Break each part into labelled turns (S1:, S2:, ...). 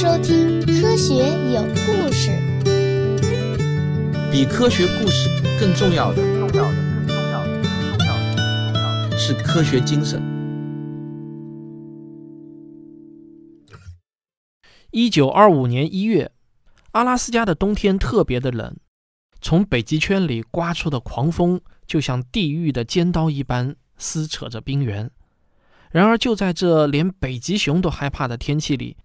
S1: 收听《科学有故事》。
S2: 比科学故事更重要的，重要的，更重要的，更重要的，更重要的是科学精神。
S3: 一九二五年一月，阿拉斯加的冬天特别的冷，从北极圈里刮出的狂风就像地狱的尖刀一般撕扯着冰原。然而，就在这连北极熊都害怕的天气里，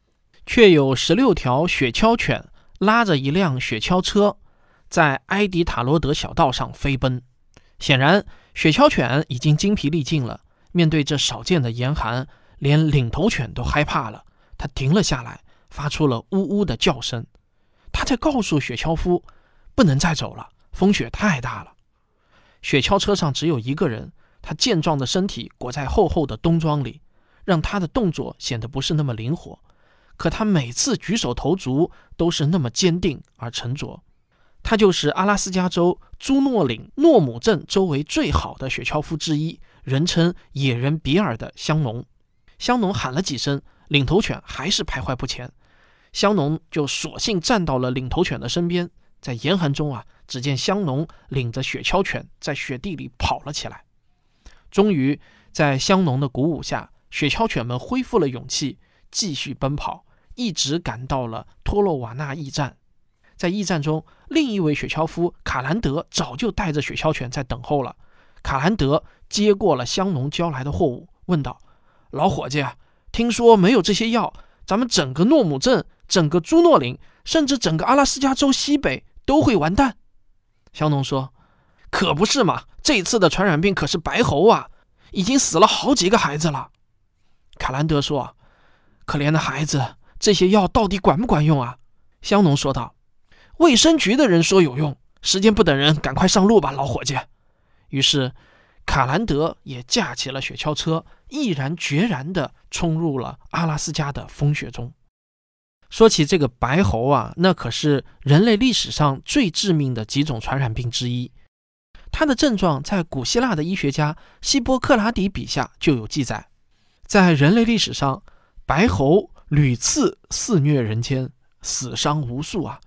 S3: 却有十六条雪橇犬拉着一辆雪橇车，在埃迪塔罗德小道上飞奔。显然，雪橇犬已经精疲力尽了。面对这少见的严寒，连领头犬都害怕了。它停了下来，发出了呜呜的叫声。他在告诉雪橇夫，不能再走了，风雪太大了。雪橇车上只有一个人。他健壮的身体裹在厚厚的冬装里，让他的动作显得不是那么灵活。可他每次举手投足都是那么坚定而沉着。他就是阿拉斯加州朱诺岭诺姆镇周围最好的雪橇夫之一，人称“野人比尔”的香农。香农喊了几声，领头犬还是徘徊不前。香农就索性站到了领头犬的身边。在严寒中啊，只见香农领着雪橇犬在雪地里跑了起来。终于，在香农的鼓舞下，雪橇犬们恢复了勇气，继续奔跑，一直赶到了托洛瓦纳驿站。在驿站中，另一位雪橇夫卡兰德早就带着雪橇犬在等候了。卡兰德接过了香农交来的货物，问道：“老伙计，听说没有这些药，咱们整个诺姆镇、整个朱诺林，甚至整个阿拉斯加州西北都会完蛋？”香农说。可不是嘛！这次的传染病可是白喉啊，已经死了好几个孩子了。卡兰德说：“可怜的孩子，这些药到底管不管用啊？”香农说道：“卫生局的人说有用。时间不等人，赶快上路吧，老伙计。”于是，卡兰德也驾起了雪橇车，毅然决然地冲入了阿拉斯加的风雪中。说起这个白喉啊，那可是人类历史上最致命的几种传染病之一。它的症状在古希腊的医学家希波克拉底笔下就有记载，在人类历史上，白喉屡次肆虐人间，死伤无数啊。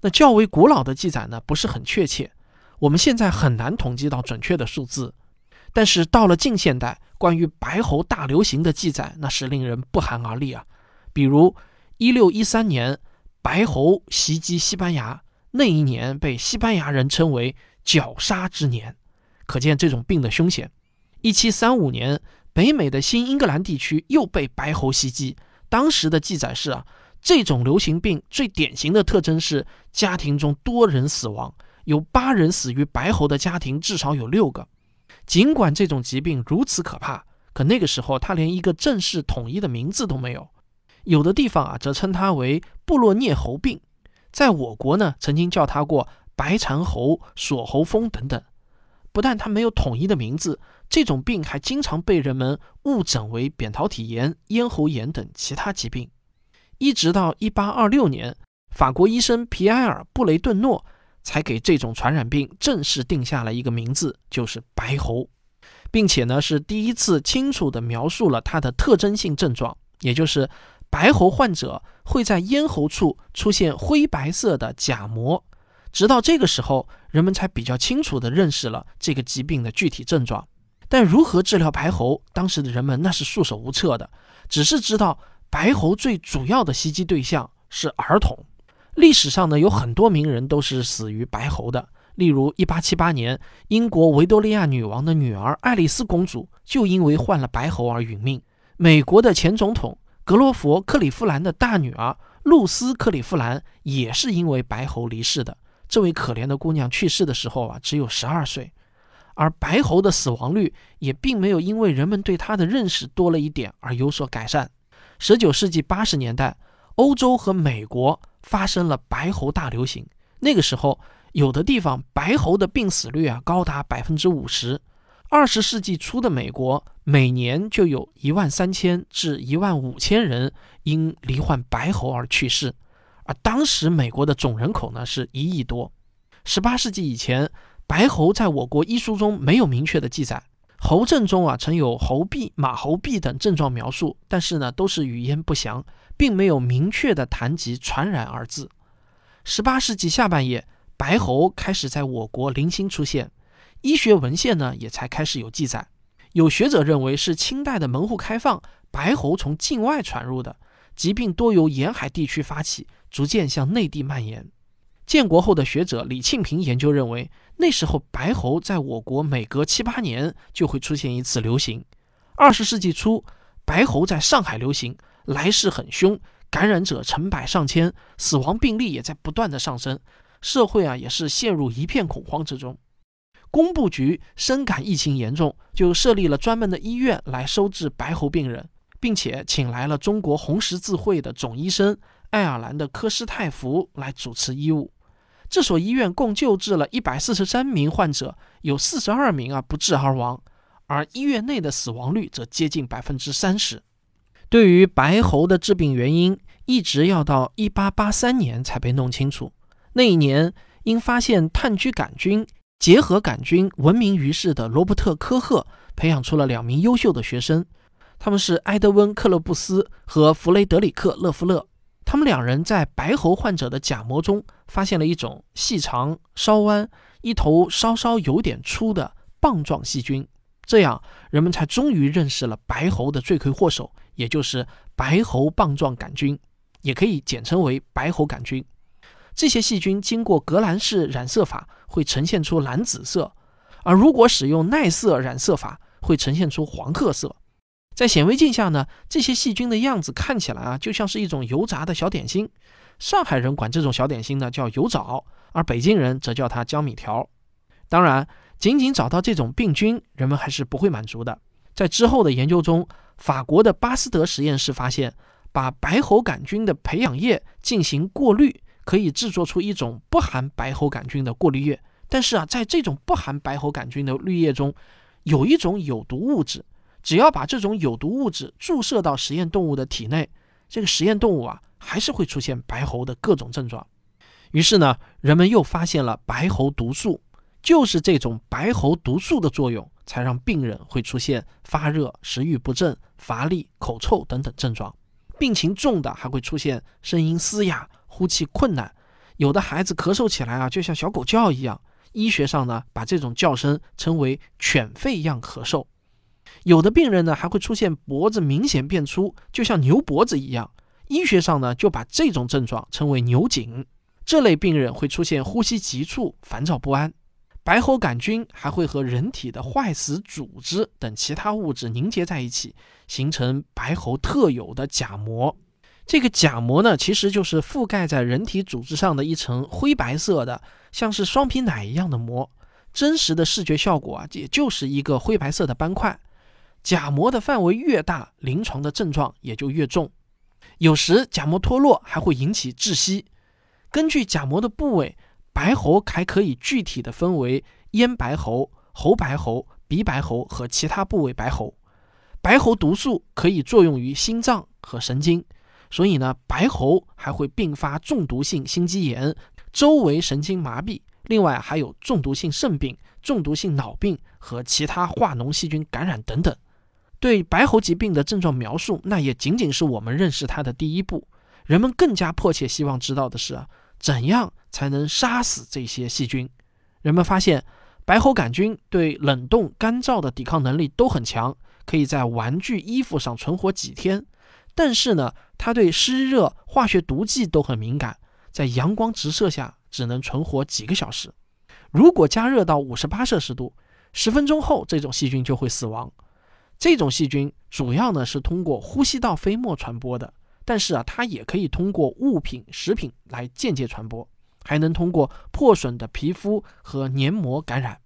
S3: 那较为古老的记载呢，不是很确切，我们现在很难统计到准确的数字。但是到了近现代，关于白喉大流行的记载，那是令人不寒而栗啊。比如，一六一三年，白喉袭击西班牙，那一年被西班牙人称为。绞杀之年，可见这种病的凶险。一七三五年，北美的新英格兰地区又被白喉袭击。当时的记载是啊，这种流行病最典型的特征是家庭中多人死亡，有八人死于白喉的家庭至少有六个。尽管这种疾病如此可怕，可那个时候它连一个正式统一的名字都没有。有的地方啊，则称它为布洛涅喉病。在我国呢，曾经叫它过。白蚕喉、锁喉风等等，不但它没有统一的名字，这种病还经常被人们误诊为扁桃体炎、咽喉炎等其他疾病。一直到1826年，法国医生皮埃尔·布雷顿诺才给这种传染病正式定下了一个名字，就是白喉，并且呢是第一次清楚地描述了它的特征性症状，也就是白喉患者会在咽喉处出现灰白色的假膜。直到这个时候，人们才比较清楚地认识了这个疾病的具体症状。但如何治疗白喉，当时的人们那是束手无策的，只是知道白喉最主要的袭击对象是儿童。历史上呢，有很多名人都是死于白喉的。例如，1878年，英国维多利亚女王的女儿爱丽丝公主就因为患了白喉而殒命。美国的前总统格罗佛·克利夫兰的大女儿露丝·克利夫兰也是因为白喉离世的。这位可怜的姑娘去世的时候啊，只有十二岁，而白喉的死亡率也并没有因为人们对它的认识多了一点而有所改善。十九世纪八十年代，欧洲和美国发生了白喉大流行，那个时候有的地方白喉的病死率啊高达百分之五十。二十世纪初的美国，每年就有一万三千至一万五千人因罹患白喉而去世。而当时美国的总人口呢是一亿多。十八世纪以前，白喉在我国医书中没有明确的记载。猴症中啊曾有猴痹、马猴痹等症状描述，但是呢都是语焉不详，并没有明确的谈及传染二字。十八世纪下半叶，白猴开始在我国零星出现，医学文献呢也才开始有记载。有学者认为是清代的门户开放，白猴从境外传入的，疾病多由沿海地区发起，逐渐向内地蔓延。建国后的学者李庆平研究认为，那时候白喉在我国每隔七八年就会出现一次流行。二十世纪初，白喉在上海流行，来势很凶，感染者成百上千，死亡病例也在不断的上升，社会啊也是陷入一片恐慌之中。工部局深感疫情严重，就设立了专门的医院来收治白喉病人，并且请来了中国红十字会的总医生爱尔兰的科斯泰福来主持医务。这所医院共救治了一百四十三名患者，有四十二名啊不治而亡，而医院内的死亡率则接近百分之三十。对于白喉的致病原因，一直要到一八八三年才被弄清楚。那一年，因发现炭疽杆菌结合杆菌闻名于世的罗伯特·科赫培养出了两名优秀的学生，他们是埃德温·克勒布斯和弗雷德里克·勒夫勒。他们两人在白喉患者的假膜中发现了一种细长、稍弯、一头稍稍有点粗的棒状细菌，这样人们才终于认识了白喉的罪魁祸首，也就是白喉棒状杆菌，也可以简称为白喉杆菌。这些细菌经过革兰氏染色法会呈现出蓝紫色，而如果使用耐色染色法会呈现出黄褐色。在显微镜下呢，这些细菌的样子看起来啊，就像是一种油炸的小点心。上海人管这种小点心呢叫油枣，而北京人则叫它江米条。当然，仅仅找到这种病菌，人们还是不会满足的。在之后的研究中，法国的巴斯德实验室发现，把白喉杆菌的培养液进行过滤，可以制作出一种不含白喉杆菌的过滤液。但是啊，在这种不含白喉杆菌的滤液中，有一种有毒物质。只要把这种有毒物质注射到实验动物的体内，这个实验动物啊还是会出现白喉的各种症状。于是呢，人们又发现了白喉毒素，就是这种白喉毒素的作用，才让病人会出现发热、食欲不振、乏力、口臭等等症状。病情重的还会出现声音嘶哑、呼气困难，有的孩子咳嗽起来啊就像小狗叫一样。医学上呢，把这种叫声称为犬吠样咳嗽。有的病人呢还会出现脖子明显变粗，就像牛脖子一样。医学上呢就把这种症状称为牛颈。这类病人会出现呼吸急促、烦躁不安。白喉杆菌还会和人体的坏死组织等其他物质凝结在一起，形成白喉特有的假膜。这个假膜呢其实就是覆盖在人体组织上的一层灰白色的，像是双皮奶一样的膜。真实的视觉效果啊，也就是一个灰白色的斑块。假膜的范围越大，临床的症状也就越重。有时假膜脱落还会引起窒息。根据假膜的部位，白喉还可以具体的分为咽白喉、喉白喉、鼻白喉和其他部位白喉。白喉毒素可以作用于心脏和神经，所以呢，白喉还会并发中毒性心肌炎、周围神经麻痹。另外还有中毒性肾病、中毒性脑病和其他化脓细菌感染等等。对白喉疾病的症状描述，那也仅仅是我们认识它的第一步。人们更加迫切希望知道的是，怎样才能杀死这些细菌？人们发现，白喉杆菌对冷冻、干燥的抵抗能力都很强，可以在玩具、衣服上存活几天。但是呢，它对湿热、化学毒剂都很敏感，在阳光直射下只能存活几个小时。如果加热到五十八摄氏度，十分钟后，这种细菌就会死亡。这种细菌主要呢是通过呼吸道飞沫传播的，但是啊，它也可以通过物品、食品来间接传播，还能通过破损的皮肤和黏膜感染。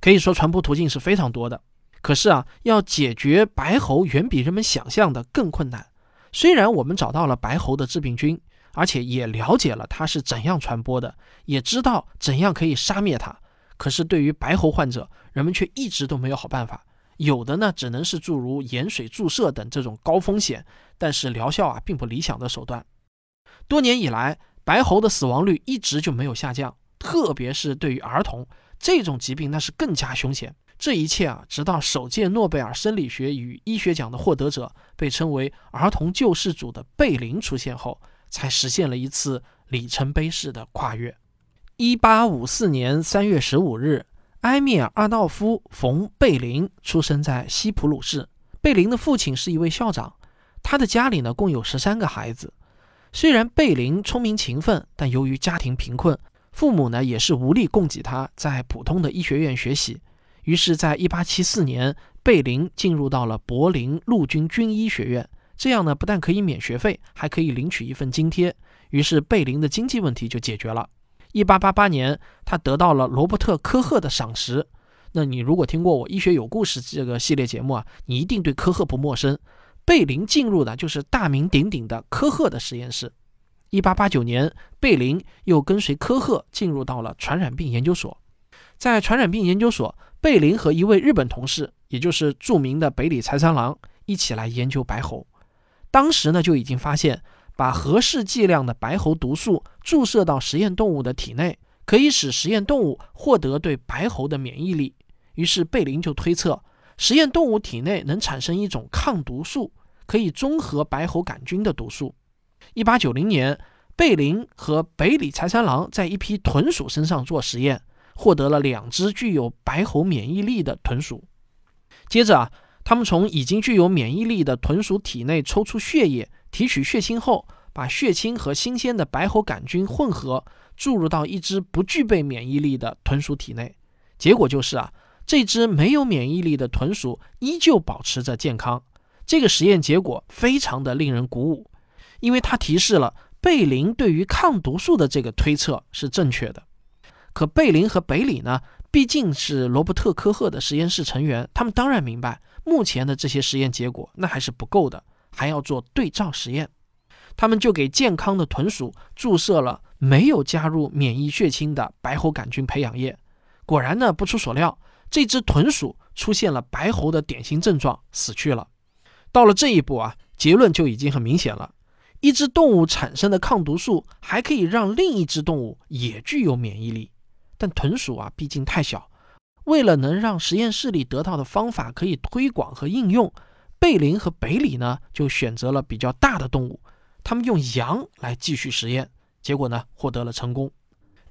S3: 可以说传播途径是非常多的。可是啊，要解决白喉远比人们想象的更困难。虽然我们找到了白喉的致病菌，而且也了解了它是怎样传播的，也知道怎样可以杀灭它，可是对于白喉患者，人们却一直都没有好办法。有的呢，只能是诸如盐水注射等这种高风险，但是疗效啊并不理想的手段。多年以来，白喉的死亡率一直就没有下降，特别是对于儿童，这种疾病那是更加凶险，这一切啊，直到首届诺贝尔生理学与医学奖的获得者被称为“儿童救世主”的贝林出现后，才实现了一次里程碑式的跨越。一八五四年三月十五日，埃米尔·阿道夫·冯·贝林出生在西普鲁士。贝林的父亲是一位校长，他的家里呢共有十三个孩子。虽然贝林聪明勤奋，但由于家庭贫困，父母呢也是无力供给他在普通的医学院学习。于是，在一八七四年，贝林进入到了柏林陆军军医学院。这样呢，不但可以免学费，还可以领取一份津贴。于是，贝林的经济问题就解决了。一八八八年，他得到了罗伯特·科赫的赏识。那你如果听过我《医学有故事》这个系列节目啊，你一定对科赫不陌生。贝林进入的就是大名鼎鼎的科赫的实验室。一八八九年，贝林又跟随科赫进入到了传染病研究所。在传染病研究所，贝林和一位日本同事，也就是著名的北里财三郎，一起来研究白喉。当时呢，就已经发现，把合适剂量的白喉毒素注射到实验动物的体内，可以使实验动物获得对白喉的免疫力。于是贝林就推测。实验动物体内能产生一种抗毒素，可以中和白喉杆菌的毒素。一八九零年，贝林和北里财三郎在一批豚鼠身上做实验，获得了两只具有白喉免疫力的豚鼠。接着啊，他们从已经具有免疫力的豚鼠体内抽出血液，提取血清后，把血清和新鲜的白喉杆菌混合，注入到一只不具备免疫力的豚鼠体内。结果就是啊。这只没有免疫力的豚鼠依旧保持着健康。这个实验结果非常的令人鼓舞，因为它提示了贝林对于抗毒素的这个推测是正确的。可贝林和北里呢，毕竟是罗伯特·科赫的实验室成员，他们当然明白目前的这些实验结果那还是不够的，还要做对照实验。他们就给健康的豚鼠注射了没有加入免疫血清的白喉杆菌培养液。果然呢，不出所料。这只豚鼠出现了白喉的典型症状，死去了。到了这一步啊，结论就已经很明显了：一只动物产生的抗毒素还可以让另一只动物也具有免疫力。但豚鼠啊，毕竟太小，为了能让实验室里得到的方法可以推广和应用，贝林和北里呢就选择了比较大的动物，他们用羊来继续实验，结果呢获得了成功。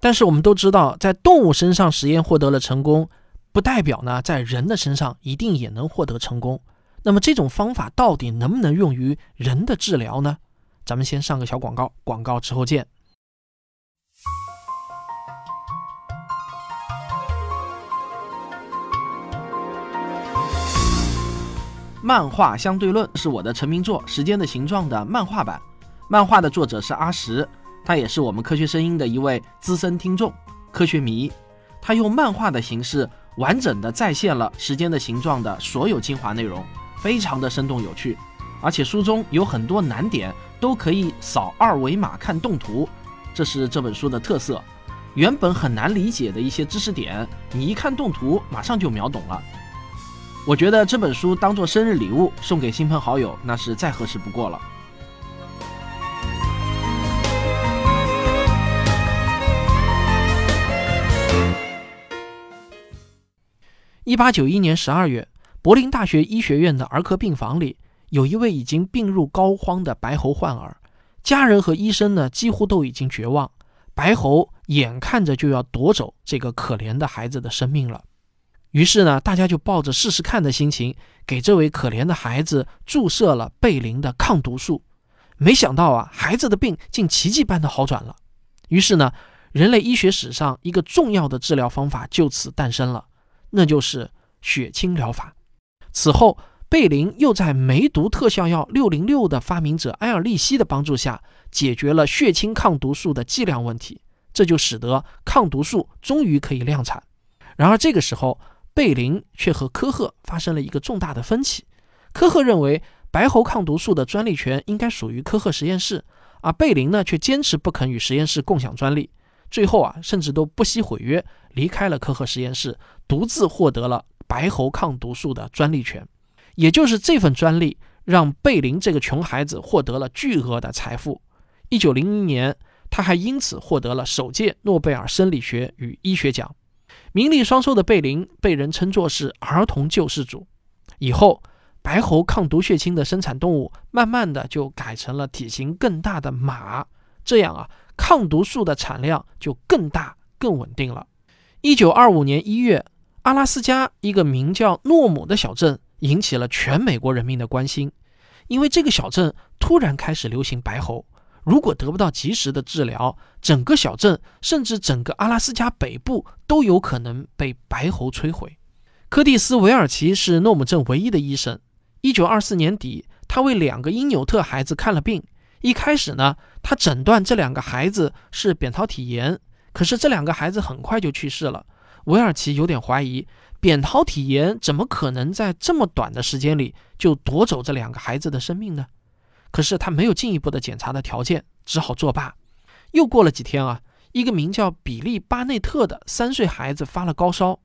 S3: 但是我们都知道，在动物身上实验获得了成功。不代表呢，在人的身上一定也能获得成功。那么这种方法到底能不能用于人的治疗呢？咱们先上个小广告，广告之后见。漫画相对论是我的成名作《时间的形状》的漫画版。漫画的作者是阿石，他也是我们科学声音的一位资深听众、科学迷。他用漫画的形式。完整的再现了时间的形状的所有精华内容，非常的生动有趣，而且书中有很多难点都可以扫二维码看动图，这是这本书的特色。原本很难理解的一些知识点，你一看动图马上就秒懂了。我觉得这本书当做生日礼物送给亲朋好友，那是再合适不过了。一八九一年十二月，柏林大学医学院的儿科病房里，有一位已经病入膏肓的白喉患儿，家人和医生呢几乎都已经绝望，白喉眼看着就要夺走这个可怜的孩子的生命了。于是呢，大家就抱着试试看的心情，给这位可怜的孩子注射了贝林的抗毒素。没想到啊，孩子的病竟奇迹般的好转了。于是呢，人类医学史上一个重要的治疗方法就此诞生了。那就是血清疗法。此后，贝林又在梅毒特效药六零六的发明者埃尔利希的帮助下，解决了血清抗毒素的剂量问题，这就使得抗毒素终于可以量产。然而，这个时候，贝林却和科赫发生了一个重大的分歧。科赫认为白喉抗毒素的专利权应该属于科赫实验室，而贝林呢，却坚持不肯与实验室共享专利。最后啊，甚至都不惜毁约，离开了科赫实验室，独自获得了白喉抗毒素的专利权。也就是这份专利，让贝林这个穷孩子获得了巨额的财富。一九零零年，他还因此获得了首届诺贝尔生理学与医学奖。名利双收的贝林被人称作是儿童救世主。以后，白猴抗毒血清的生产动物慢慢的就改成了体型更大的马，这样啊，抗毒素的产量就更大、更稳定了。一九二五年一月，阿拉斯加一个名叫诺姆的小镇引起了全美国人民的关心，因为这个小镇突然开始流行白猴。如果得不到及时的治疗，整个小镇甚至整个阿拉斯加北部都有可能被白喉摧毁。柯蒂斯·韦尔奇是诺姆镇唯一的医生。1924年底，他为两个因纽特孩子看了病。一开始呢，他诊断这两个孩子是扁桃体炎，可是这两个孩子很快就去世了。韦尔奇有点怀疑，扁桃体炎怎么可能在这么短的时间里就夺走这两个孩子的生命呢？可是他没有进一步的检查的条件，只好作罢。又过了几天啊，一个名叫比利·巴内特的三岁孩子发了高烧。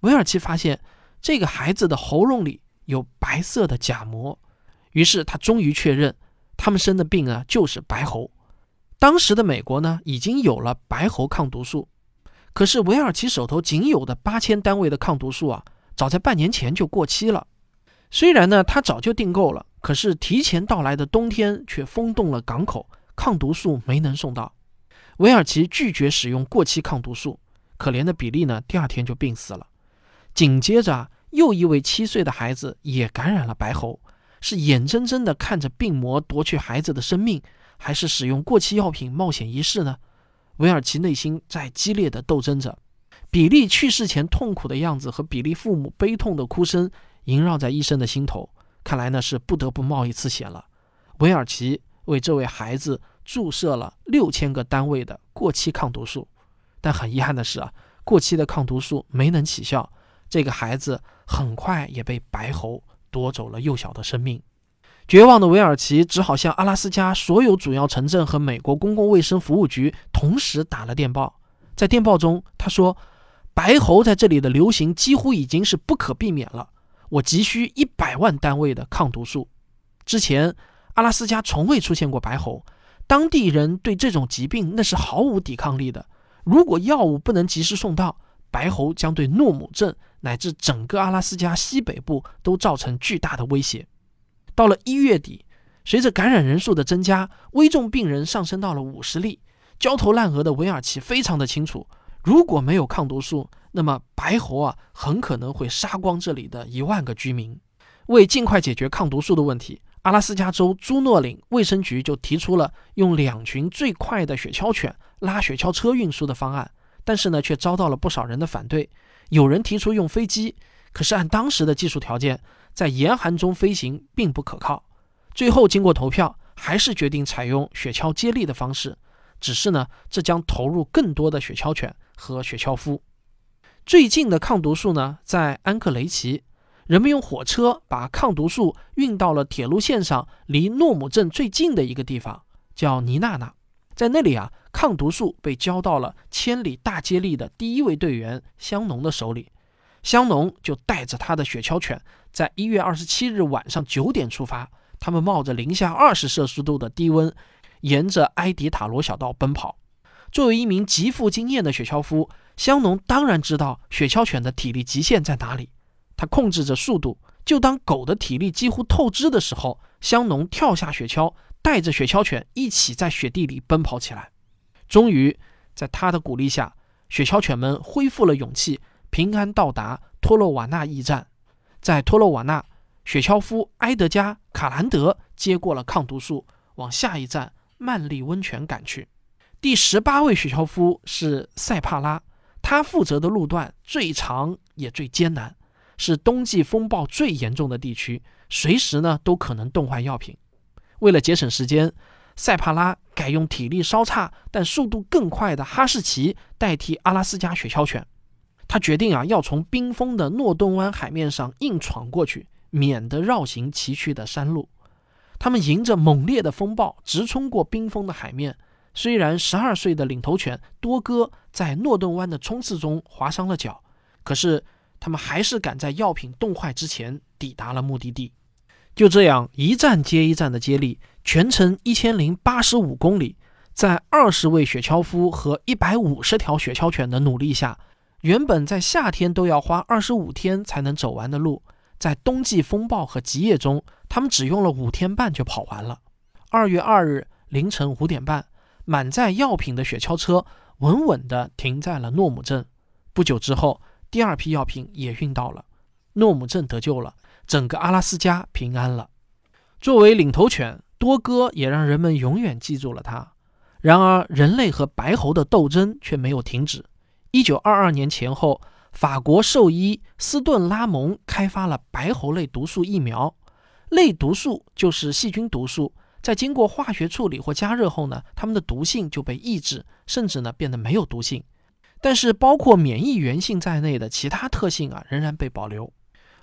S3: 韦尔奇发现这个孩子的喉咙里有白色的假膜，于是他终于确认他们生的病啊就是白喉。当时的美国呢已经有了白喉抗毒素，可是韦尔奇手头仅有的八千单位的抗毒素啊，早在半年前就过期了。虽然呢他早就订购了。可是提前到来的冬天却封冻了港口，抗毒素没能送到。韦尔奇拒绝使用过期抗毒素，可怜的比利呢，第二天就病死了。紧接着，又一位七岁的孩子也感染了白喉，是眼睁睁地看着病魔夺去孩子的生命，还是使用过期药品冒险一试呢？韦尔奇内心在激烈的斗争着。比利去世前痛苦的样子和比利父母悲痛的哭声萦绕在医生的心头。看来呢是不得不冒一次险了。韦尔奇为这位孩子注射了六千个单位的过期抗毒素，但很遗憾的是啊，过期的抗毒素没能起效，这个孩子很快也被白喉夺走了幼小的生命。绝望的韦尔奇只好向阿拉斯加所有主要城镇和美国公共卫生服务局同时打了电报。在电报中，他说：“白喉在这里的流行几乎已经是不可避免了。”我急需一百万单位的抗毒素。之前，阿拉斯加从未出现过白喉，当地人对这种疾病那是毫无抵抗力的。如果药物不能及时送到，白喉将对诺姆镇乃至整个阿拉斯加西北部都造成巨大的威胁。到了一月底，随着感染人数的增加，危重病人上升到了五十例。焦头烂额的韦尔奇非常的清楚，如果没有抗毒素，那么白喉啊，很可能会杀光这里的一万个居民。为尽快解决抗毒素的问题，阿拉斯加州朱诺岭卫生局就提出了用两群最快的雪橇犬拉雪橇车运输的方案。但是呢，却遭到了不少人的反对。有人提出用飞机，可是按当时的技术条件，在严寒中飞行并不可靠。最后经过投票，还是决定采用雪橇接力的方式。只是呢，这将投入更多的雪橇犬和雪橇夫。最近的抗毒素呢，在安克雷奇，人们用火车把抗毒素运到了铁路线上离诺姆镇最近的一个地方，叫尼娜娜。在那里啊，抗毒素被交到了千里大接力的第一位队员香农的手里。香农就带着他的雪橇犬，在一月二十七日晚上九点出发。他们冒着零下二十摄氏度的低温，沿着埃迪塔罗小道奔跑。作为一名极富经验的雪橇夫，香农当然知道雪橇犬的体力极限在哪里，他控制着速度。就当狗的体力几乎透支的时候，香农跳下雪橇，带着雪橇犬一起在雪地里奔跑起来。终于，在他的鼓励下，雪橇犬们恢复了勇气，平安到达托洛瓦纳驿站。在托洛瓦纳，雪橇夫埃德加·卡兰德接过了抗毒素，往下一站曼利温泉赶去。第十八位雪橇夫是塞帕拉。他负责的路段最长也最艰难，是冬季风暴最严重的地区，随时呢都可能冻坏药品。为了节省时间，塞帕拉改用体力稍差但速度更快的哈士奇代替阿拉斯加雪橇犬。他决定啊，要从冰封的诺顿湾海面上硬闯过去，免得绕行崎岖的山路。他们迎着猛烈的风暴直冲过冰封的海面。虽然十二岁的领头犬多哥在诺顿湾的冲刺中划伤了脚，可是他们还是赶在药品冻坏之前抵达了目的地。就这样，一站接一站的接力，全程一千零八十五公里，在二十位雪橇夫和一百五十条雪橇犬的努力下，原本在夏天都要花二十五天才能走完的路，在冬季风暴和极夜中，他们只用了五天半就跑完了。二月二日凌晨五点半，满载药品的雪橇车稳稳地停在了诺姆镇。不久之后，第二批药品也运到了，诺姆镇得救了，整个阿拉斯加平安了。作为领头犬，多哥也让人们永远记住了他。然而，人类和白猴的斗争却没有停止。一九二二年前后，法国兽医斯顿拉蒙开发了白喉类毒素疫苗。类毒素就是细菌毒素，在经过化学处理或加热后呢，它们的毒性就被抑制，甚至呢变得没有毒性。但是，包括免疫原性在内的其他特性啊，仍然被保留。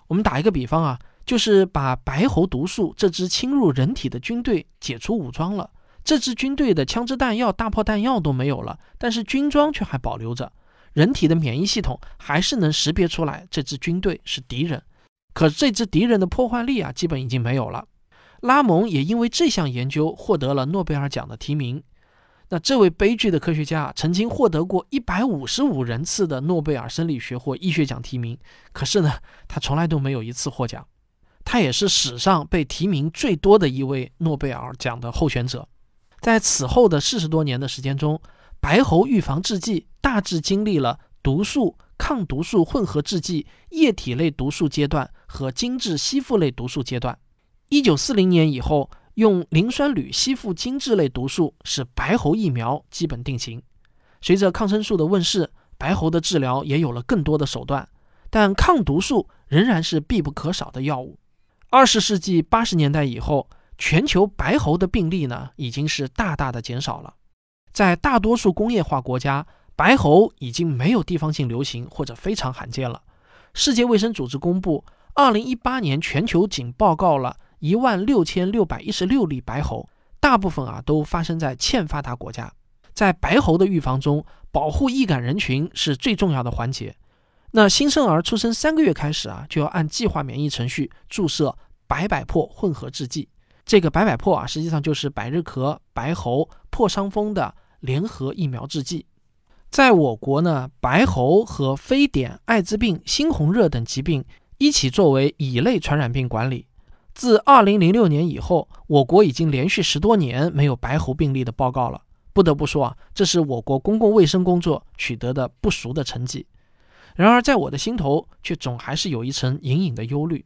S3: 我们打一个比方啊，就是把白喉毒素这支侵入人体的军队解除武装了，这支军队的枪支弹药、大炮弹药都没有了，但是军装却还保留着。人体的免疫系统还是能识别出来这支军队是敌人，可这支敌人的破坏力啊，基本已经没有了。拉蒙也因为这项研究获得了诺贝尔奖的提名。那这位悲剧的科学家啊曾经获得过一百五十五人次的诺贝尔生理学或医学奖提名，可是呢，他从来都没有一次获奖。他也是史上被提名最多的一位诺贝尔奖的候选者。在此后的四十多年的时间中，白喉预防制剂大致经历了毒素、抗毒素混合制剂、液体类毒素阶段和精制吸附类毒素阶段。一九四零年以后，用磷酸铝吸附精制类毒素使白喉疫苗基本定型。随着抗生素的问世，白喉的治疗也有了更多的手段，但抗毒素仍然是必不可少的药物。二十世纪八十年代以后，全球白喉的病例呢已经是大大的减少了。在大多数工业化国家，白喉已经没有地方性流行或者非常罕见了。世界卫生组织公布，二零一八年全球仅报告了一万六千六百一十六例白喉，大部分啊都发生在欠发达国家。在白喉的预防中，保护易感人群是最重要的环节。那新生儿出生三个月开始啊，就要按计划免疫程序注射白百破混合制剂。这个白百破啊，实际上就是百日咳、白喉、破伤风的。联合疫苗制剂，在我国呢，白喉和非典、艾滋病、猩红热等疾病一起作为乙类传染病管理。自2006年以后，我国已经连续十多年没有白喉病例的报告了。不得不说啊，这是我国公共卫生工作取得的不俗的成绩。然而，在我的心头却总还是有一层隐隐的忧虑。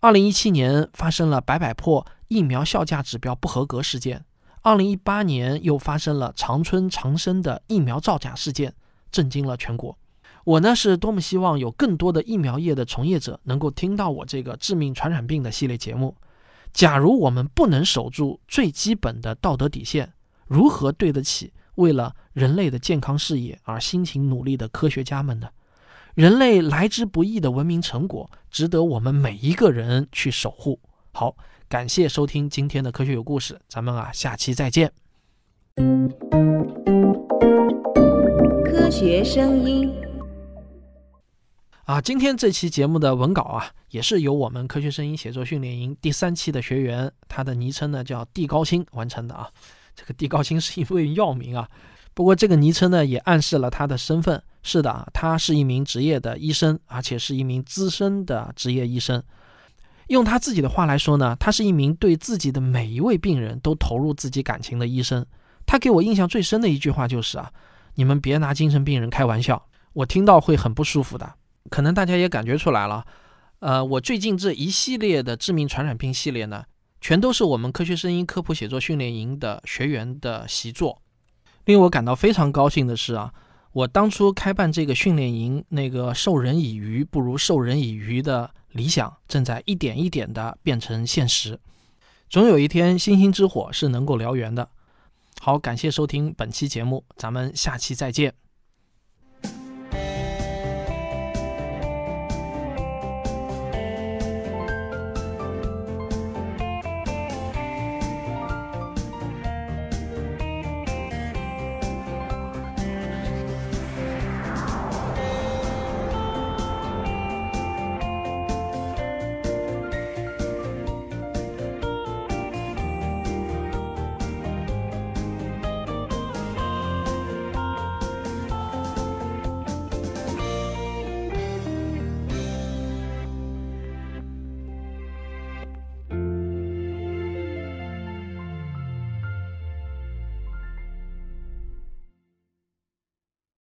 S3: 2017年发生了白百破疫苗效价指标不合格事件。二零一八年又发生了长春长生的疫苗造假事件，震惊了全国。我呢是多么希望有更多的疫苗业的从业者能够听到我这个致命传染病的系列节目。假如我们不能守住最基本的道德底线，如何对得起为了人类的健康事业而辛勤努力的科学家们呢？人类来之不易的文明成果，值得我们每一个人去守护。好。感谢收听今天的科学有故事，咱们啊下期再见。
S4: 科学声音
S3: 啊，今天这期节目的文稿啊，也是由我们科学声音写作训练营第三期的学员，他的昵称呢叫地高清完成的啊。这个地高清是一位药名啊，不过这个昵称呢也暗示了他的身份。是的啊，他是一名职业的医生，而且是一名资深的职业医生。用他自己的话来说呢，他是一名对自己的每一位病人都投入自己感情的医生。他给我印象最深的一句话就是啊，你们别拿精神病人开玩笑，我听到会很不舒服的。可能大家也感觉出来了，呃，我最近这一系列的致命传染病系列呢，全都是我们科学声音科普写作训练营的学员的习作。令我感到非常高兴的是啊，我当初开办这个训练营，那个授人以鱼不如授人以渔的。理想正在一点一点地变成现实，总有一天星星之火是能够燎原的。好，感谢收听本期节目，咱们下期再见。